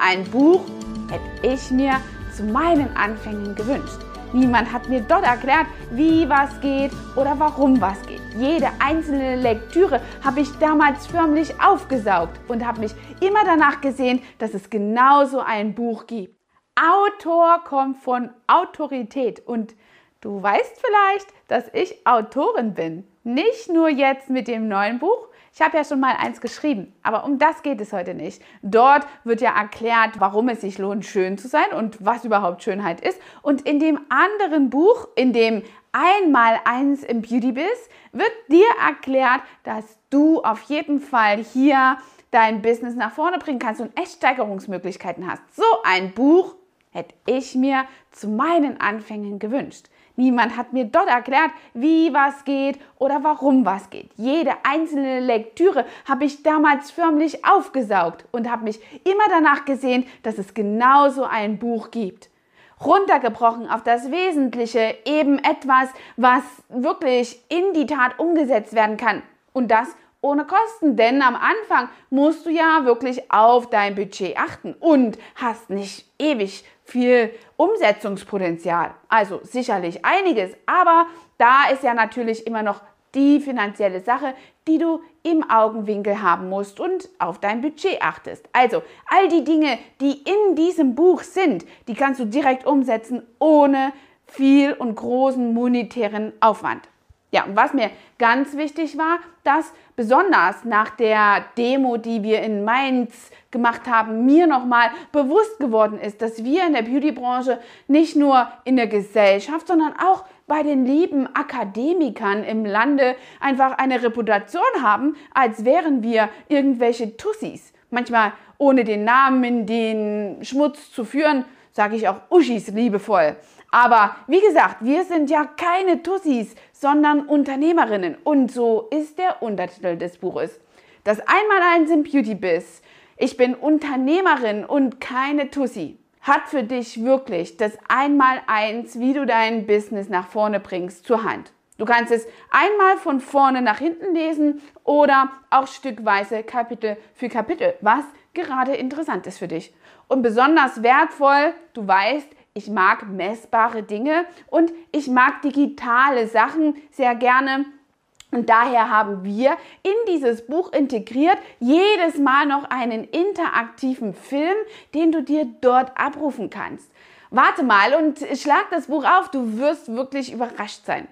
ein Buch hätte ich mir zu meinen Anfängen gewünscht. Niemand hat mir dort erklärt, wie was geht oder warum was geht. Jede einzelne Lektüre habe ich damals förmlich aufgesaugt und habe mich immer danach gesehen, dass es genauso ein Buch gibt. Autor kommt von Autorität und du weißt vielleicht, dass ich Autorin bin. Nicht nur jetzt mit dem neuen Buch, ich habe ja schon mal eins geschrieben, aber um das geht es heute nicht. Dort wird ja erklärt, warum es sich lohnt, schön zu sein und was überhaupt Schönheit ist. Und in dem anderen Buch, in dem einmal eins im Beauty Biz, wird dir erklärt, dass du auf jeden Fall hier dein Business nach vorne bringen kannst und echt Steigerungsmöglichkeiten hast. So ein Buch hätte ich mir zu meinen Anfängen gewünscht. Niemand hat mir dort erklärt, wie was geht oder warum was geht. Jede einzelne Lektüre habe ich damals förmlich aufgesaugt und habe mich immer danach gesehen, dass es genauso ein Buch gibt. Runtergebrochen auf das Wesentliche, eben etwas, was wirklich in die Tat umgesetzt werden kann. Und das ohne Kosten, denn am Anfang musst du ja wirklich auf dein Budget achten und hast nicht ewig viel Umsetzungspotenzial. Also sicherlich einiges, aber da ist ja natürlich immer noch die finanzielle Sache, die du im Augenwinkel haben musst und auf dein Budget achtest. Also all die Dinge, die in diesem Buch sind, die kannst du direkt umsetzen ohne viel und großen monetären Aufwand. Ja, und was mir ganz wichtig war, dass besonders nach der Demo, die wir in Mainz gemacht haben, mir nochmal bewusst geworden ist, dass wir in der Beautybranche nicht nur in der Gesellschaft, sondern auch bei den lieben Akademikern im Lande einfach eine Reputation haben, als wären wir irgendwelche Tussis. Manchmal ohne den Namen in den Schmutz zu führen, sage ich auch Uschis liebevoll. Aber wie gesagt, wir sind ja keine Tussis, sondern Unternehmerinnen. Und so ist der Untertitel des Buches. Das Einmaleins im Beauty Biz. Ich bin Unternehmerin und keine Tussi. Hat für dich wirklich das Einmaleins, wie du dein Business nach vorne bringst, zur Hand. Du kannst es einmal von vorne nach hinten lesen oder auch stückweise Kapitel für Kapitel, was gerade interessant ist für dich. Und besonders wertvoll, du weißt, ich mag messbare Dinge und ich mag digitale Sachen sehr gerne. Und daher haben wir in dieses Buch integriert jedes Mal noch einen interaktiven Film, den du dir dort abrufen kannst. Warte mal und schlag das Buch auf, du wirst wirklich überrascht sein.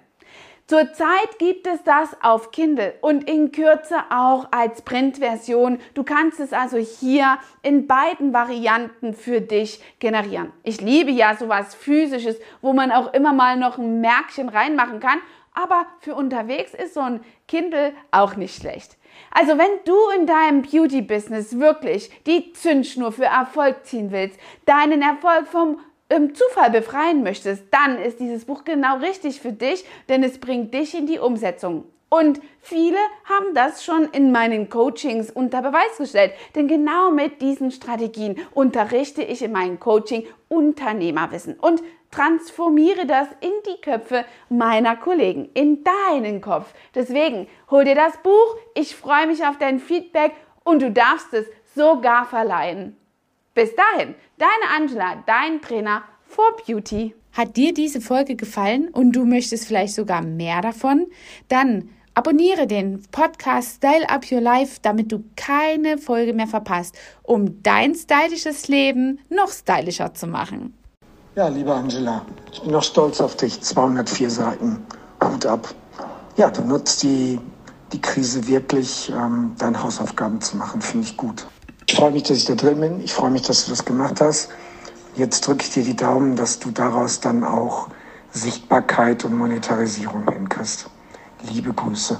Zurzeit gibt es das auf Kindle und in Kürze auch als Printversion. Du kannst es also hier in beiden Varianten für dich generieren. Ich liebe ja sowas physisches, wo man auch immer mal noch ein Märkchen reinmachen kann, aber für unterwegs ist so ein Kindle auch nicht schlecht. Also wenn du in deinem Beauty-Business wirklich die Zündschnur für Erfolg ziehen willst, deinen Erfolg vom im Zufall befreien möchtest, dann ist dieses Buch genau richtig für dich, denn es bringt dich in die Umsetzung. Und viele haben das schon in meinen Coachings unter Beweis gestellt. Denn genau mit diesen Strategien unterrichte ich in meinem Coaching Unternehmerwissen und transformiere das in die Köpfe meiner Kollegen, in deinen Kopf. Deswegen hol dir das Buch. Ich freue mich auf dein Feedback und du darfst es sogar verleihen. Bis dahin, deine Angela, dein Trainer for Beauty. Hat dir diese Folge gefallen und du möchtest vielleicht sogar mehr davon? Dann abonniere den Podcast Style Up Your Life, damit du keine Folge mehr verpasst, um dein stylisches Leben noch stylischer zu machen. Ja, liebe Angela, ich bin noch stolz auf dich. 204 Seiten. Hut ab. Ja, du nutzt die, die Krise wirklich, ähm, deine Hausaufgaben zu machen. Finde ich gut. Ich freue mich, dass ich da drin bin. Ich freue mich, dass du das gemacht hast. Jetzt drücke ich dir die Daumen, dass du daraus dann auch Sichtbarkeit und Monetarisierung hinkriegst. Liebe Grüße.